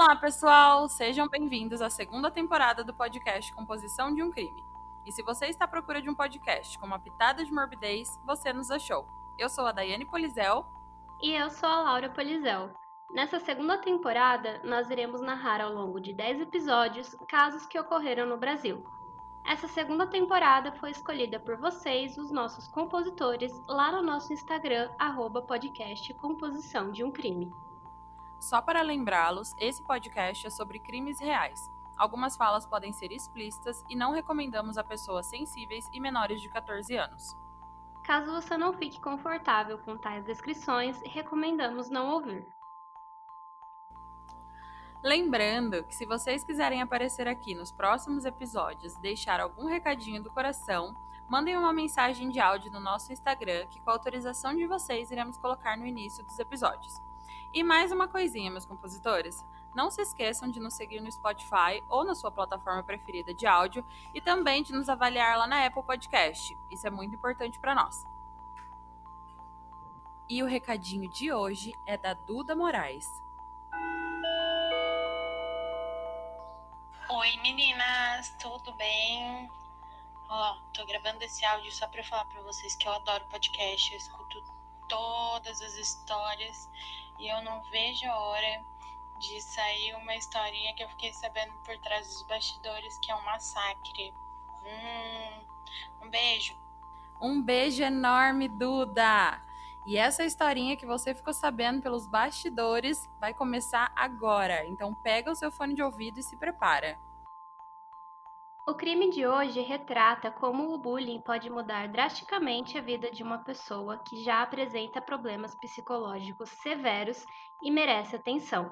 Olá, pessoal! Sejam bem-vindos à segunda temporada do podcast Composição de um Crime. E se você está à procura de um podcast com uma pitada de morbidez, você nos achou. Eu sou a Daiane Polizel. E eu sou a Laura Polizel. Nessa segunda temporada, nós iremos narrar ao longo de 10 episódios casos que ocorreram no Brasil. Essa segunda temporada foi escolhida por vocês, os nossos compositores, lá no nosso Instagram, arroba podcast Composição de um Crime. Só para lembrá-los, esse podcast é sobre crimes reais. Algumas falas podem ser explícitas e não recomendamos a pessoas sensíveis e menores de 14 anos. Caso você não fique confortável com tais descrições, recomendamos não ouvir. Lembrando que se vocês quiserem aparecer aqui nos próximos episódios e deixar algum recadinho do coração, mandem uma mensagem de áudio no nosso Instagram que com a autorização de vocês iremos colocar no início dos episódios. E mais uma coisinha, meus compositores. Não se esqueçam de nos seguir no Spotify ou na sua plataforma preferida de áudio e também de nos avaliar lá na Apple Podcast. Isso é muito importante para nós. E o recadinho de hoje é da Duda Moraes. Oi meninas, tudo bem? Ó, tô gravando esse áudio só pra falar pra vocês que eu adoro podcast, eu escuto todas as histórias e eu não vejo a hora de sair uma historinha que eu fiquei sabendo por trás dos bastidores que é um massacre. Hum, um beijo. Um beijo enorme, Duda! E essa historinha que você ficou sabendo pelos bastidores vai começar agora. Então pega o seu fone de ouvido e se prepara. O crime de hoje retrata como o bullying pode mudar drasticamente a vida de uma pessoa que já apresenta problemas psicológicos severos e merece atenção.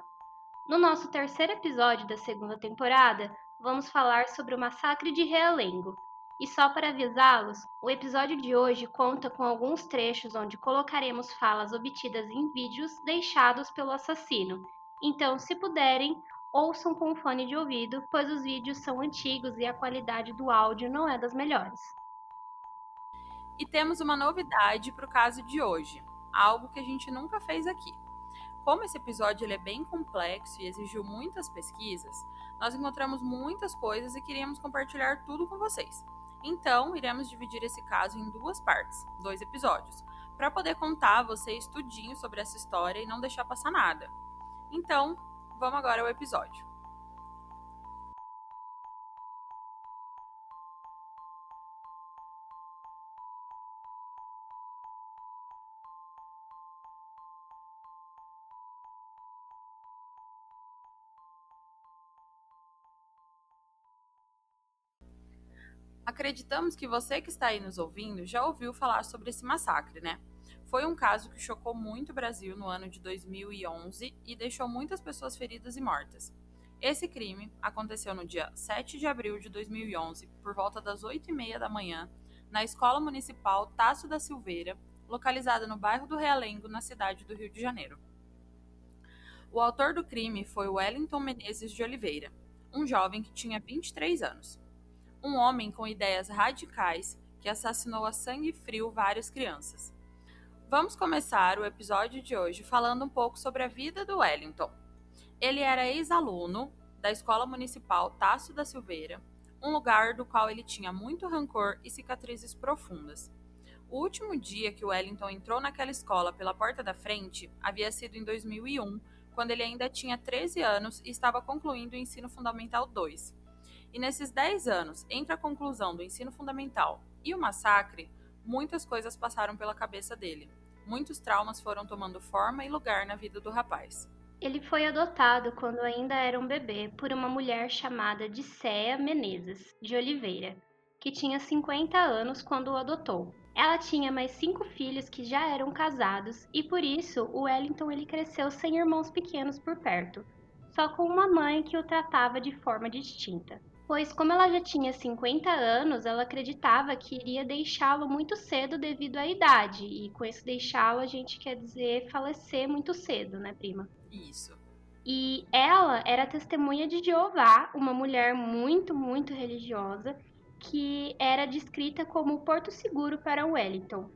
No nosso terceiro episódio da segunda temporada, vamos falar sobre o massacre de Realengo. E só para avisá-los, o episódio de hoje conta com alguns trechos onde colocaremos falas obtidas em vídeos deixados pelo assassino. Então, se puderem, ouçam com fone de ouvido, pois os vídeos são antigos e a qualidade do áudio não é das melhores. E temos uma novidade para o caso de hoje, algo que a gente nunca fez aqui. Como esse episódio é bem complexo e exigiu muitas pesquisas, nós encontramos muitas coisas e queríamos compartilhar tudo com vocês. Então, iremos dividir esse caso em duas partes, dois episódios, para poder contar a vocês tudinho sobre essa história e não deixar passar nada. Então, Vamos agora ao episódio. Acreditamos que você que está aí nos ouvindo já ouviu falar sobre esse massacre, né? Foi um caso que chocou muito o Brasil no ano de 2011 e deixou muitas pessoas feridas e mortas. Esse crime aconteceu no dia 7 de abril de 2011, por volta das 8h30 da manhã, na Escola Municipal Tasso da Silveira, localizada no bairro do Realengo, na cidade do Rio de Janeiro. O autor do crime foi Wellington Menezes de Oliveira, um jovem que tinha 23 anos. Um homem com ideias radicais que assassinou a sangue frio várias crianças. Vamos começar o episódio de hoje falando um pouco sobre a vida do Wellington. Ele era ex-aluno da Escola Municipal Tasso da Silveira, um lugar do qual ele tinha muito rancor e cicatrizes profundas. O último dia que o Wellington entrou naquela escola pela porta da frente havia sido em 2001, quando ele ainda tinha 13 anos e estava concluindo o ensino fundamental 2. E nesses 10 anos, entre a conclusão do ensino fundamental e o massacre, muitas coisas passaram pela cabeça dele. Muitos traumas foram tomando forma e lugar na vida do rapaz. Ele foi adotado quando ainda era um bebê por uma mulher chamada Dicea Menezes, de Oliveira, que tinha 50 anos quando o adotou. Ela tinha mais cinco filhos que já eram casados e por isso o Wellington ele cresceu sem irmãos pequenos por perto, só com uma mãe que o tratava de forma distinta pois, como ela já tinha 50 anos, ela acreditava que iria deixá-lo muito cedo devido à idade. E com esse deixá-lo, a gente quer dizer falecer muito cedo, né, prima? Isso. E ela era testemunha de Jeová, uma mulher muito, muito religiosa, que era descrita como o porto seguro para Wellington.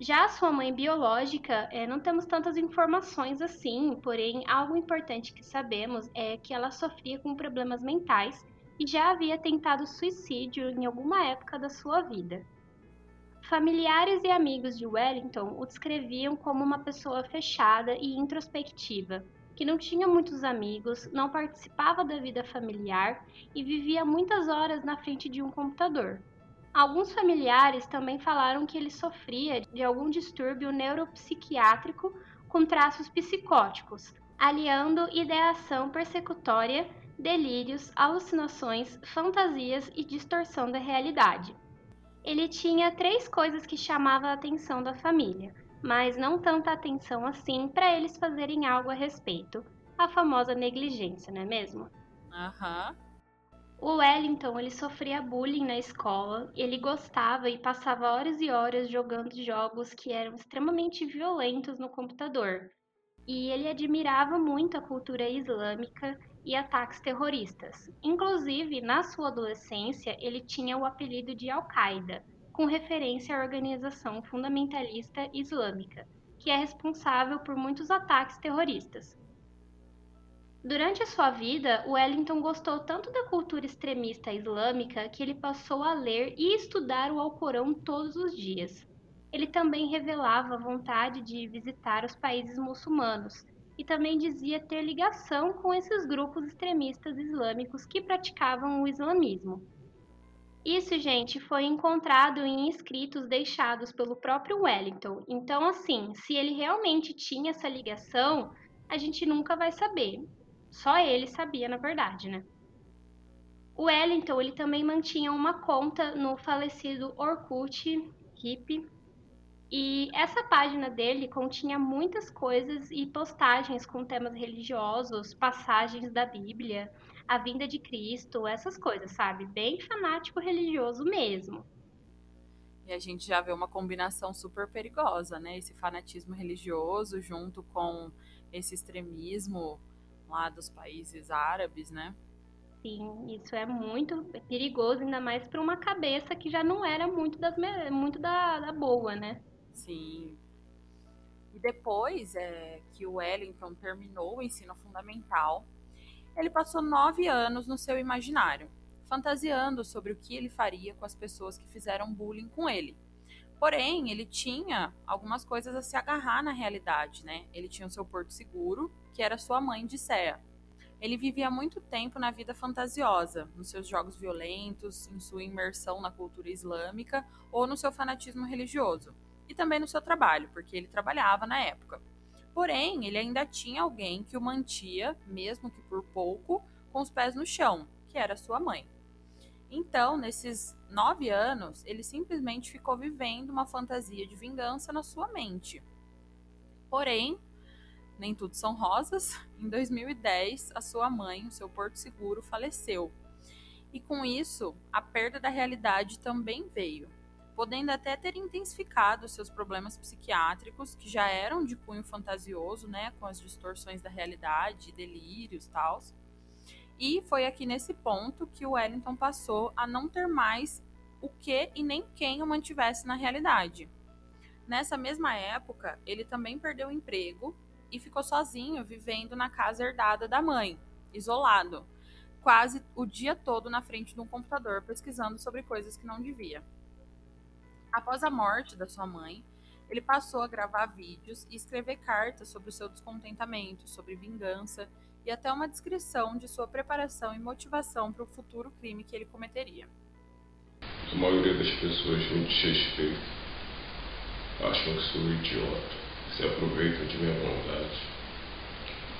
Já a sua mãe biológica, é, não temos tantas informações assim, porém, algo importante que sabemos é que ela sofria com problemas mentais e já havia tentado suicídio em alguma época da sua vida. Familiares e amigos de Wellington o descreviam como uma pessoa fechada e introspectiva, que não tinha muitos amigos, não participava da vida familiar e vivia muitas horas na frente de um computador. Alguns familiares também falaram que ele sofria de algum distúrbio neuropsiquiátrico com traços psicóticos, aliando ideação persecutória, delírios, alucinações, fantasias e distorção da realidade. Ele tinha três coisas que chamavam a atenção da família, mas não tanta atenção assim para eles fazerem algo a respeito. A famosa negligência, não é mesmo? Aham. Uhum. O Wellington, ele sofria bullying na escola, ele gostava e passava horas e horas jogando jogos que eram extremamente violentos no computador. E ele admirava muito a cultura islâmica e ataques terroristas. Inclusive, na sua adolescência, ele tinha o apelido de Al-Qaeda, com referência à organização fundamentalista islâmica, que é responsável por muitos ataques terroristas. Durante a sua vida, Wellington gostou tanto da cultura extremista islâmica que ele passou a ler e estudar o Alcorão todos os dias. Ele também revelava vontade de visitar os países muçulmanos e também dizia ter ligação com esses grupos extremistas islâmicos que praticavam o islamismo. Isso, gente, foi encontrado em escritos deixados pelo próprio Wellington. Então, assim, se ele realmente tinha essa ligação, a gente nunca vai saber. Só ele sabia, na verdade, né? O Wellington ele também mantinha uma conta no falecido Orkut Hip. E essa página dele continha muitas coisas e postagens com temas religiosos, passagens da Bíblia, a vinda de Cristo, essas coisas, sabe? Bem fanático religioso mesmo. E a gente já vê uma combinação super perigosa, né? Esse fanatismo religioso junto com esse extremismo lá dos países árabes, né? Sim, isso é muito perigoso, ainda mais para uma cabeça que já não era muito, das, muito da, da boa, né? Sim. E depois é, que o Wellington terminou o ensino fundamental, ele passou nove anos no seu imaginário, fantasiando sobre o que ele faria com as pessoas que fizeram bullying com ele. Porém, ele tinha algumas coisas a se agarrar na realidade, né? Ele tinha o seu porto seguro, que era sua mãe de Sea. Ele vivia muito tempo na vida fantasiosa, nos seus jogos violentos, em sua imersão na cultura islâmica ou no seu fanatismo religioso. E também no seu trabalho, porque ele trabalhava na época. Porém, ele ainda tinha alguém que o mantia, mesmo que por pouco, com os pés no chão, que era sua mãe. Então, nesses nove anos, ele simplesmente ficou vivendo uma fantasia de vingança na sua mente. Porém, nem tudo são rosas. Em 2010, a sua mãe, o seu porto seguro, faleceu. E com isso, a perda da realidade também veio, podendo até ter intensificado seus problemas psiquiátricos, que já eram de cunho fantasioso, né, com as distorções da realidade, delírios, tal. E foi aqui nesse ponto que o Wellington passou a não ter mais o que e nem quem o mantivesse na realidade. Nessa mesma época, ele também perdeu o emprego e ficou sozinho, vivendo na casa herdada da mãe, isolado, quase o dia todo na frente de um computador pesquisando sobre coisas que não devia. Após a morte da sua mãe, ele passou a gravar vídeos e escrever cartas sobre o seu descontentamento, sobre vingança e até uma descrição de sua preparação e motivação para o futuro crime que ele cometeria. A maioria das pessoas me desrespeita. Acham que sou idiota se aproveitam de minha bondade,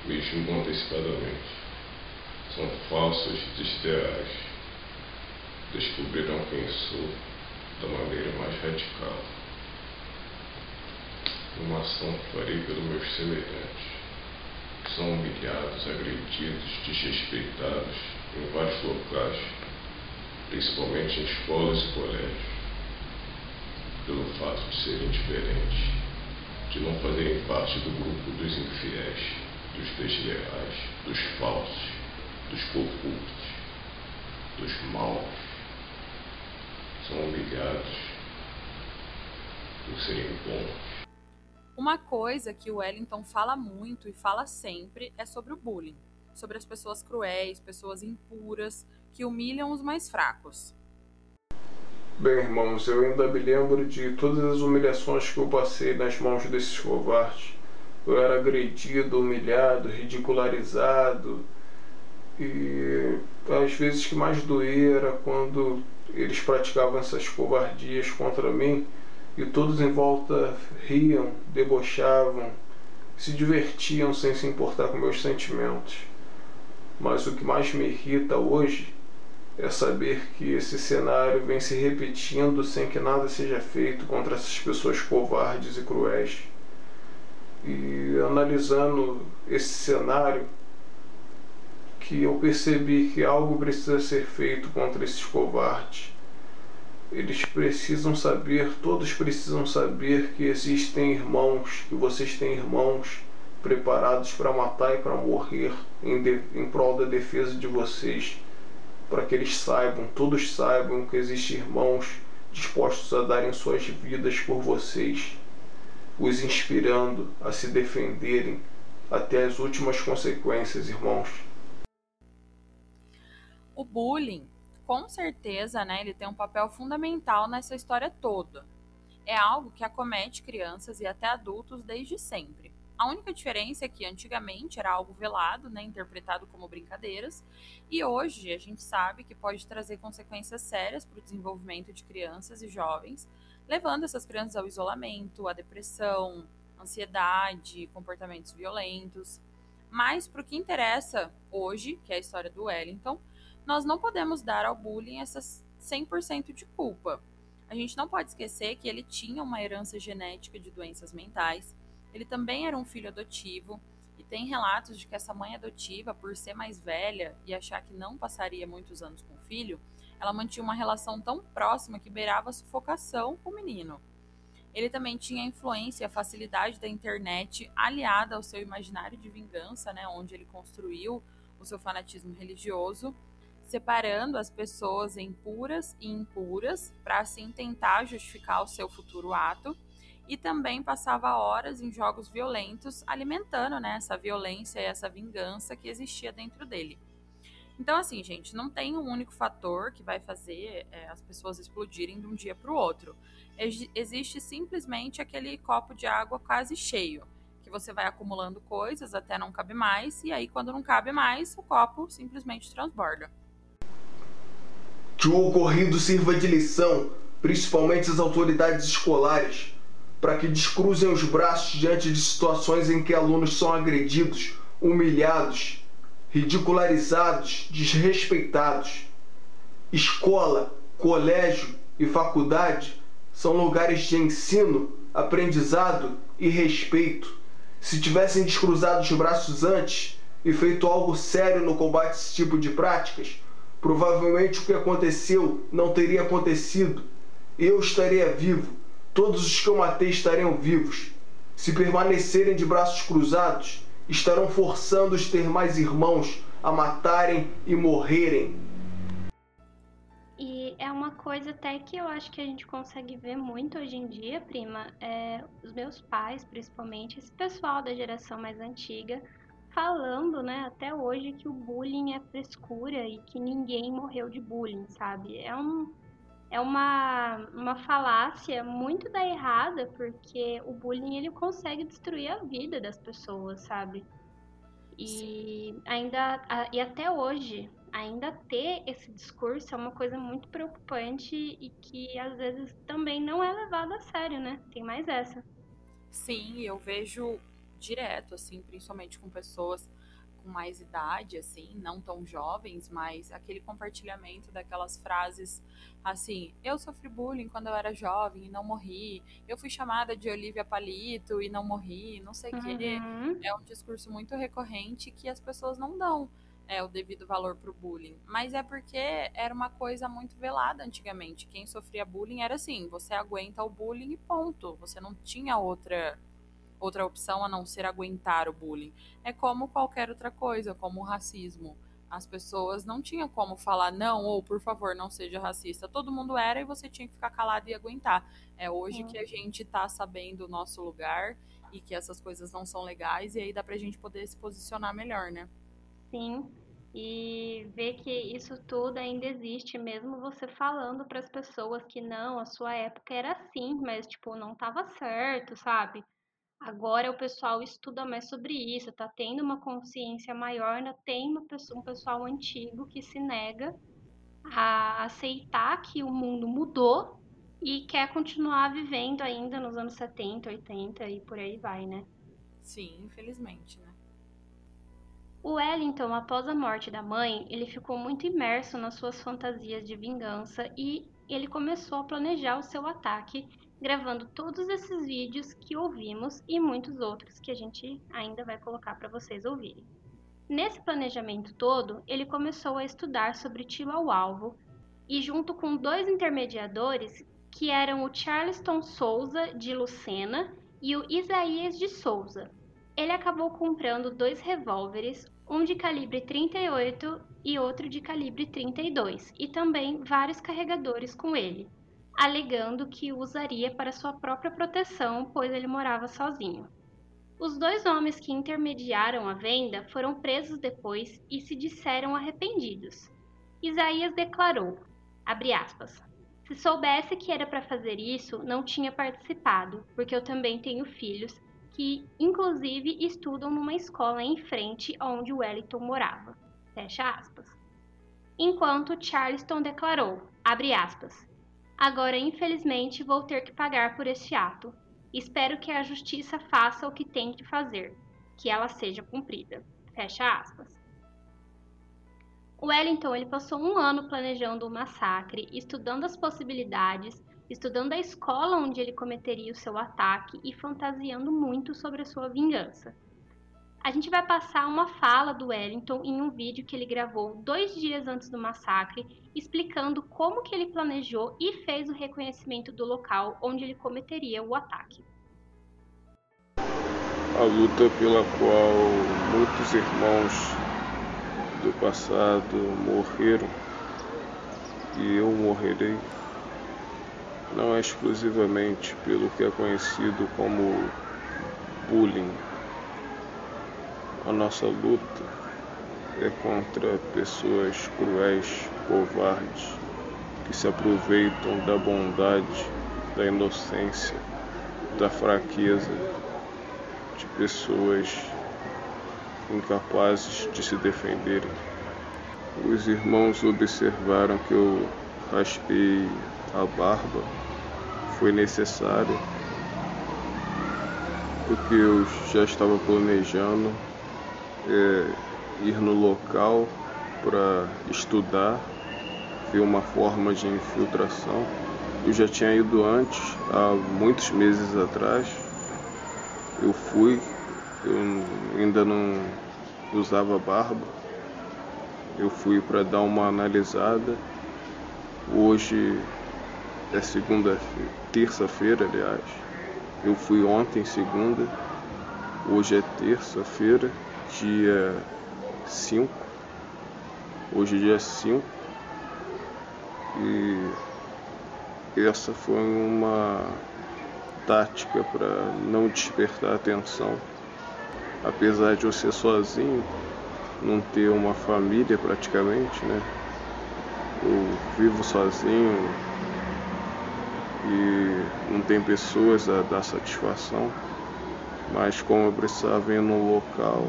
me julgam antecipadamente. São falsos e desleais. Descobrirão quem sou da maneira mais radical. Uma ação que farei pelos meus semelhantes, que são humilhados, agredidos, desrespeitados em vários locais, principalmente em escolas e colégios, pelo fato de serem diferentes de não fazerem parte do grupo dos infiéis, dos desleais, dos falsos, dos corruptos, dos maus. São humilhados por serem bons. Uma coisa que o Wellington fala muito e fala sempre é sobre o bullying, sobre as pessoas cruéis, pessoas impuras que humilham os mais fracos. Bem, irmãos, eu ainda me lembro de todas as humilhações que eu passei nas mãos desses covardes. Eu era agredido, humilhado, ridicularizado. E às vezes que mais doía era quando eles praticavam essas covardias contra mim e todos em volta riam, debochavam, se divertiam sem se importar com meus sentimentos. Mas o que mais me irrita hoje é saber que esse cenário vem se repetindo sem que nada seja feito contra essas pessoas covardes e cruéis. E analisando esse cenário, que eu percebi que algo precisa ser feito contra esses covardes. Eles precisam saber, todos precisam saber que existem irmãos, que vocês têm irmãos preparados para matar e para morrer em, de, em prol da defesa de vocês para que eles saibam, todos saibam que existem irmãos dispostos a darem suas vidas por vocês, os inspirando a se defenderem até as últimas consequências, irmãos. O bullying, com certeza, né, ele tem um papel fundamental nessa história toda. É algo que acomete crianças e até adultos desde sempre. A única diferença é que antigamente era algo velado, né, interpretado como brincadeiras, e hoje a gente sabe que pode trazer consequências sérias para o desenvolvimento de crianças e jovens, levando essas crianças ao isolamento, à depressão, ansiedade, comportamentos violentos. Mas para o que interessa hoje, que é a história do Wellington, nós não podemos dar ao bullying essas 100% de culpa. A gente não pode esquecer que ele tinha uma herança genética de doenças mentais ele também era um filho adotivo e tem relatos de que essa mãe adotiva, por ser mais velha e achar que não passaria muitos anos com o filho, ela mantinha uma relação tão próxima que beirava a sufocação com o menino. Ele também tinha a influência e a facilidade da internet aliada ao seu imaginário de vingança, né, onde ele construiu o seu fanatismo religioso, separando as pessoas em puras e impuras para assim tentar justificar o seu futuro ato e também passava horas em jogos violentos, alimentando né, essa violência e essa vingança que existia dentro dele. Então, assim, gente, não tem um único fator que vai fazer é, as pessoas explodirem de um dia para o outro. existe simplesmente aquele copo de água quase cheio, que você vai acumulando coisas até não cabe mais, e aí, quando não cabe mais, o copo simplesmente transborda. Que o ocorrido sirva de lição, principalmente às autoridades escolares para que descruzem os braços diante de situações em que alunos são agredidos, humilhados, ridicularizados, desrespeitados. Escola, colégio e faculdade são lugares de ensino, aprendizado e respeito. Se tivessem descruzado os braços antes e feito algo sério no combate a esse tipo de práticas, provavelmente o que aconteceu não teria acontecido. Eu estaria vivo Todos os que eu matei estariam vivos. Se permanecerem de braços cruzados, estarão forçando os ter mais irmãos a matarem e morrerem. E é uma coisa até que eu acho que a gente consegue ver muito hoje em dia, prima. É, os meus pais, principalmente, esse pessoal da geração mais antiga, falando, né, até hoje que o bullying é frescura e que ninguém morreu de bullying, sabe? É um é uma, uma falácia muito da errada, porque o bullying ele consegue destruir a vida das pessoas, sabe? E Sim. ainda e até hoje, ainda ter esse discurso é uma coisa muito preocupante e que às vezes também não é levado a sério, né? Tem mais essa. Sim, eu vejo direto, assim, principalmente com pessoas com mais idade, assim, não tão jovens, mas aquele compartilhamento daquelas frases assim: eu sofri bullying quando eu era jovem e não morri, eu fui chamada de Olivia Palito e não morri, não sei o uhum. que. É um discurso muito recorrente que as pessoas não dão é, o devido valor pro bullying. Mas é porque era uma coisa muito velada antigamente. Quem sofria bullying era assim: você aguenta o bullying e ponto. Você não tinha outra outra opção a não ser aguentar o bullying. É como qualquer outra coisa, como o racismo. As pessoas não tinham como falar não ou por favor não seja racista. Todo mundo era e você tinha que ficar calado e aguentar. É hoje que a gente está sabendo o nosso lugar e que essas coisas não são legais e aí dá pra gente poder se posicionar melhor, né? Sim. E ver que isso tudo ainda existe, mesmo você falando para as pessoas que não, a sua época era assim, mas tipo, não estava certo, sabe? Agora o pessoal estuda mais sobre isso, tá tendo uma consciência maior, ainda tem uma pessoa, um pessoal antigo que se nega a aceitar que o mundo mudou e quer continuar vivendo ainda nos anos 70, 80 e por aí vai, né? Sim, infelizmente, né? O Wellington, após a morte da mãe, ele ficou muito imerso nas suas fantasias de vingança e ele começou a planejar o seu ataque, gravando todos esses vídeos que ouvimos e muitos outros que a gente ainda vai colocar para vocês ouvirem. Nesse planejamento todo, ele começou a estudar sobre tiro ao alvo e, junto com dois intermediadores, que eram o Charleston Souza de Lucena e o Isaías de Souza, ele acabou comprando dois revólveres, um de calibre 38 e outro de calibre 32, e também vários carregadores com ele, alegando que o usaria para sua própria proteção, pois ele morava sozinho. Os dois homens que intermediaram a venda foram presos depois e se disseram arrependidos. Isaías declarou, aspas, se soubesse que era para fazer isso, não tinha participado, porque eu também tenho filhos que inclusive estudam numa escola em frente onde Wellington morava. Fecha aspas. Enquanto Charleston declarou, aspas, agora infelizmente vou ter que pagar por este ato. Espero que a justiça faça o que tem que fazer, que ela seja cumprida. Fecha aspas. Wellington ele passou um ano planejando o massacre, estudando as possibilidades estudando a escola onde ele cometeria o seu ataque e fantasiando muito sobre a sua vingança. A gente vai passar uma fala do Wellington em um vídeo que ele gravou dois dias antes do massacre, explicando como que ele planejou e fez o reconhecimento do local onde ele cometeria o ataque. A luta pela qual muitos irmãos do passado morreram e eu morrerei não é exclusivamente pelo que é conhecido como bullying. A nossa luta é contra pessoas cruéis, covardes, que se aproveitam da bondade, da inocência, da fraqueza de pessoas incapazes de se defenderem. Os irmãos observaram que eu raspei a barba foi necessário, porque eu já estava planejando é, ir no local para estudar, ver uma forma de infiltração. Eu já tinha ido antes, há muitos meses atrás. Eu fui, eu ainda não usava barba. Eu fui para dar uma analisada. Hoje é segunda, terça-feira, aliás. Eu fui ontem, segunda. Hoje é terça-feira, dia 5. Hoje é dia 5. E essa foi uma tática para não despertar atenção. Apesar de eu ser sozinho, não ter uma família praticamente, né? Eu vivo sozinho, e não tem pessoas a dar satisfação, mas como eu precisava ir no local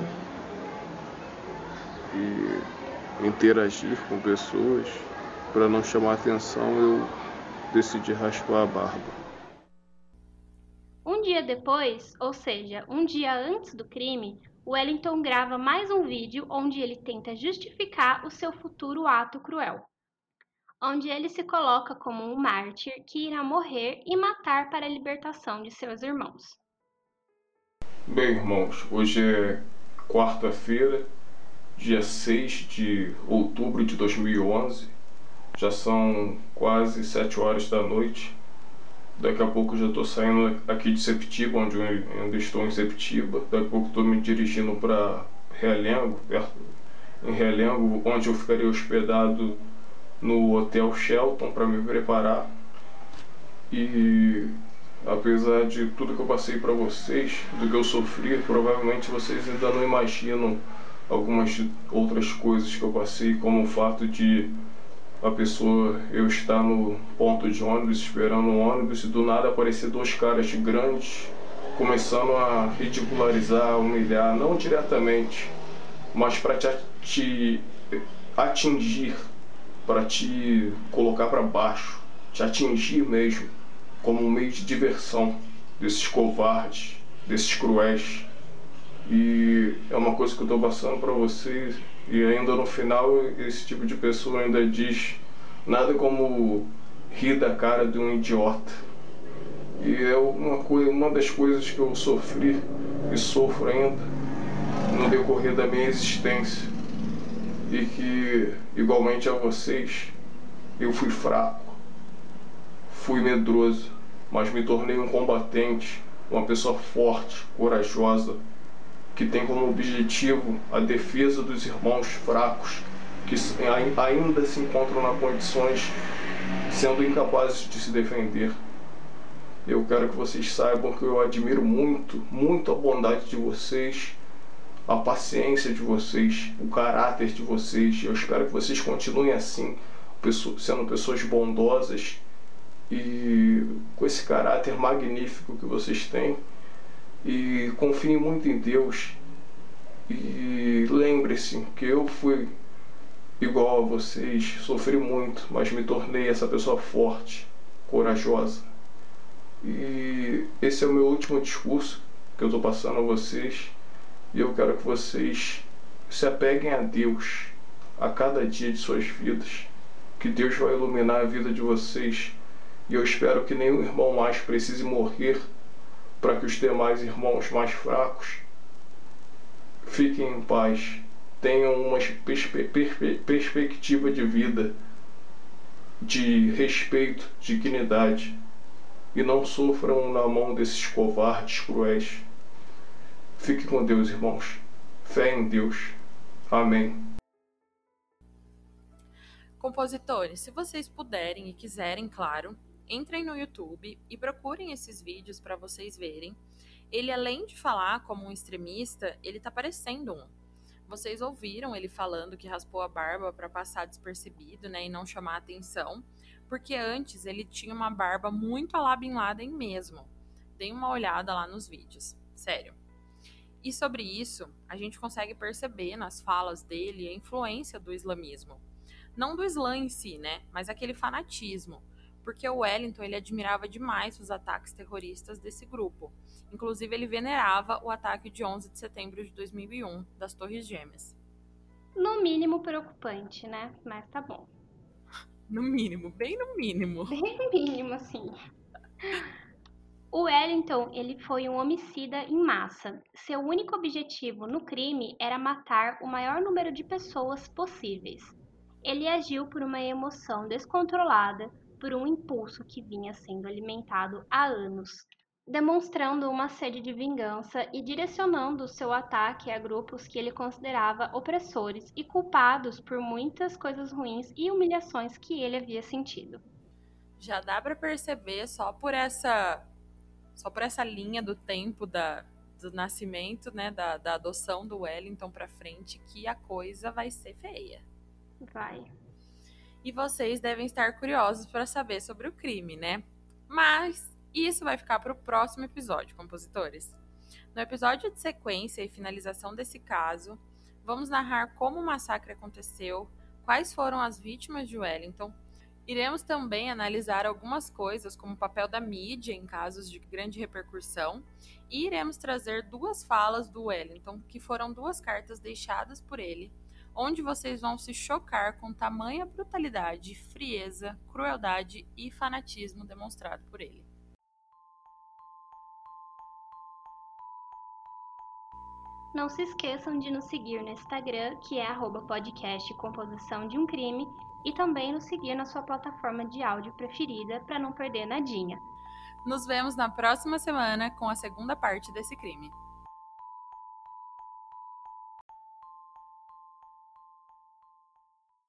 e interagir com pessoas, para não chamar atenção, eu decidi raspar a barba. Um dia depois, ou seja, um dia antes do crime, Wellington grava mais um vídeo onde ele tenta justificar o seu futuro ato cruel onde ele se coloca como um mártir que irá morrer e matar para a libertação de seus irmãos. Bem, irmãos, hoje é quarta-feira, dia 6 de outubro de 2011. Já são quase 7 horas da noite. Daqui a pouco já estou saindo aqui de Septiba, onde eu ainda estou em Septiba. Daqui a pouco estou me dirigindo para Realengo, perto em Realengo, onde eu ficaria hospedado no Hotel Shelton para me preparar. E apesar de tudo que eu passei para vocês, do que eu sofri, provavelmente vocês ainda não imaginam algumas outras coisas que eu passei, como o fato de a pessoa eu estar no ponto de ônibus esperando um ônibus e do nada aparecer dois caras grandes começando a ridicularizar, humilhar, não diretamente, mas para te, atingir, para te colocar para baixo, te atingir mesmo, como um meio de diversão desses covardes, desses cruéis. E é uma coisa que eu estou passando para vocês. E ainda no final, esse tipo de pessoa ainda diz nada como rir da cara de um idiota. E é uma, coisa, uma das coisas que eu sofri e sofro ainda no decorrer da minha existência. E que, igualmente a vocês, eu fui fraco, fui medroso, mas me tornei um combatente, uma pessoa forte, corajosa, que tem como objetivo a defesa dos irmãos fracos que ainda se encontram nas condições sendo incapazes de se defender. Eu quero que vocês saibam que eu admiro muito, muito a bondade de vocês, a paciência de vocês, o caráter de vocês. Eu espero que vocês continuem assim, sendo pessoas bondosas e com esse caráter magnífico que vocês têm e confie muito em Deus. E lembre-se que eu fui igual a vocês, sofri muito, mas me tornei essa pessoa forte, corajosa. E esse é o meu último discurso que eu estou passando a vocês. E eu quero que vocês se apeguem a Deus a cada dia de suas vidas. Que Deus vai iluminar a vida de vocês. E eu espero que nenhum irmão mais precise morrer para que os demais irmãos mais fracos fiquem em paz, tenham uma perspe perspe perspectiva de vida, de respeito, dignidade e não sofram na mão desses covardes cruéis. Fique com Deus, irmãos. Fé em Deus. Amém. Compositores, se vocês puderem e quiserem, claro, entrem no YouTube e procurem esses vídeos para vocês verem. Ele, além de falar como um extremista, ele tá parecendo um. Vocês ouviram ele falando que raspou a barba para passar despercebido, né, e não chamar atenção, porque antes ele tinha uma barba muito a la Bin Laden mesmo. Deem uma olhada lá nos vídeos, sério. E sobre isso, a gente consegue perceber nas falas dele a influência do islamismo. Não do Islã em si, né, mas aquele fanatismo porque o Wellington ele admirava demais os ataques terroristas desse grupo. Inclusive, ele venerava o ataque de 11 de setembro de 2001 das Torres Gêmeas. No mínimo preocupante, né? Mas tá bom. No mínimo, bem no mínimo. Bem no mínimo, assim. O Wellington, ele foi um homicida em massa. Seu único objetivo no crime era matar o maior número de pessoas possíveis. Ele agiu por uma emoção descontrolada, por um impulso que vinha sendo alimentado há anos, demonstrando uma sede de vingança e direcionando seu ataque a grupos que ele considerava opressores e culpados por muitas coisas ruins e humilhações que ele havia sentido. Já dá para perceber só por essa só por essa linha do tempo da, do nascimento, né, da, da adoção do Wellington para frente, que a coisa vai ser feia. Vai e vocês devem estar curiosos para saber sobre o crime, né? Mas isso vai ficar para o próximo episódio, compositores. No episódio de sequência e finalização desse caso, vamos narrar como o massacre aconteceu, quais foram as vítimas de Wellington. Iremos também analisar algumas coisas, como o papel da mídia em casos de grande repercussão, e iremos trazer duas falas do Wellington, que foram duas cartas deixadas por ele onde vocês vão se chocar com tamanha brutalidade, frieza, crueldade e fanatismo demonstrado por ele. Não se esqueçam de nos seguir no Instagram, que é podcast Composição de um Crime, e também nos seguir na sua plataforma de áudio preferida para não perder nadinha. Nos vemos na próxima semana com a segunda parte desse crime.